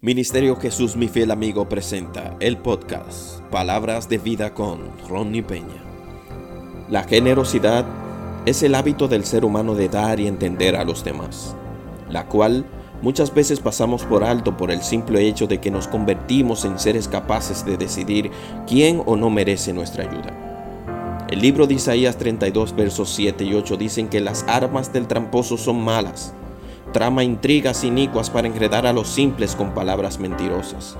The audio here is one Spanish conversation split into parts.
Ministerio Jesús mi fiel amigo presenta el podcast Palabras de vida con Ronnie Peña. La generosidad es el hábito del ser humano de dar y entender a los demás, la cual muchas veces pasamos por alto por el simple hecho de que nos convertimos en seres capaces de decidir quién o no merece nuestra ayuda. El libro de Isaías 32 versos 7 y 8 dicen que las armas del tramposo son malas trama intrigas inicuas para enredar a los simples con palabras mentirosas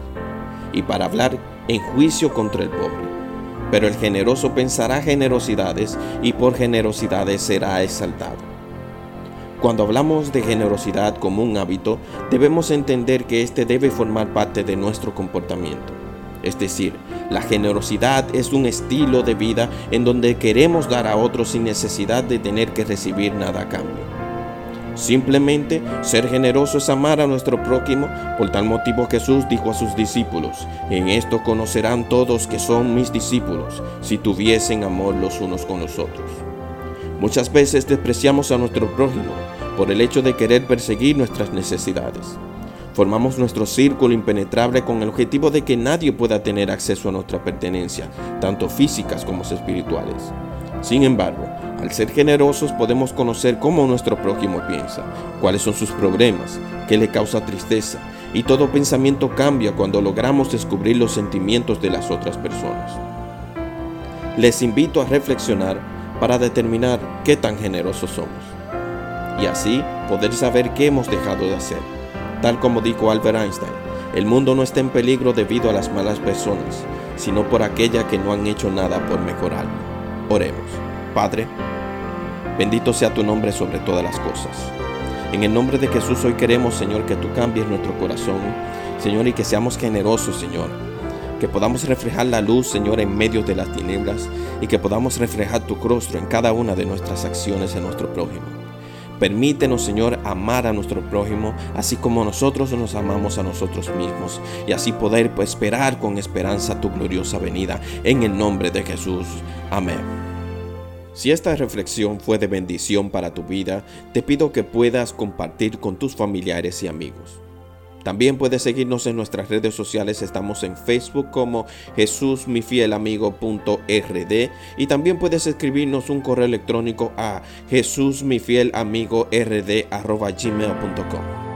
y para hablar en juicio contra el pobre. Pero el generoso pensará generosidades y por generosidades será exaltado. Cuando hablamos de generosidad como un hábito, debemos entender que éste debe formar parte de nuestro comportamiento. Es decir, la generosidad es un estilo de vida en donde queremos dar a otros sin necesidad de tener que recibir nada a cambio. Simplemente ser generoso es amar a nuestro prójimo. Por tal motivo Jesús dijo a sus discípulos, en esto conocerán todos que son mis discípulos, si tuviesen amor los unos con los otros. Muchas veces despreciamos a nuestro prójimo por el hecho de querer perseguir nuestras necesidades. Formamos nuestro círculo impenetrable con el objetivo de que nadie pueda tener acceso a nuestra pertenencia, tanto físicas como espirituales. Sin embargo, al ser generosos podemos conocer cómo nuestro prójimo piensa, cuáles son sus problemas, qué le causa tristeza, y todo pensamiento cambia cuando logramos descubrir los sentimientos de las otras personas. Les invito a reflexionar para determinar qué tan generosos somos y así poder saber qué hemos dejado de hacer. Tal como dijo Albert Einstein, el mundo no está en peligro debido a las malas personas, sino por aquellas que no han hecho nada por mejorarlo. Oremos. Padre, bendito sea tu nombre sobre todas las cosas. En el nombre de Jesús hoy queremos, Señor, que tú cambies nuestro corazón, Señor, y que seamos generosos, Señor. Que podamos reflejar la luz, Señor, en medio de las tinieblas y que podamos reflejar tu rostro en cada una de nuestras acciones en nuestro prójimo. Permítenos, Señor, amar a nuestro prójimo, así como nosotros nos amamos a nosotros mismos, y así poder esperar con esperanza tu gloriosa venida. En el nombre de Jesús. Amén. Si esta reflexión fue de bendición para tu vida, te pido que puedas compartir con tus familiares y amigos. También puedes seguirnos en nuestras redes sociales, estamos en Facebook como Jesús mi fiel amigo.rd y también puedes escribirnos un correo electrónico a Jesús mi fiel amigo rd gmail.com.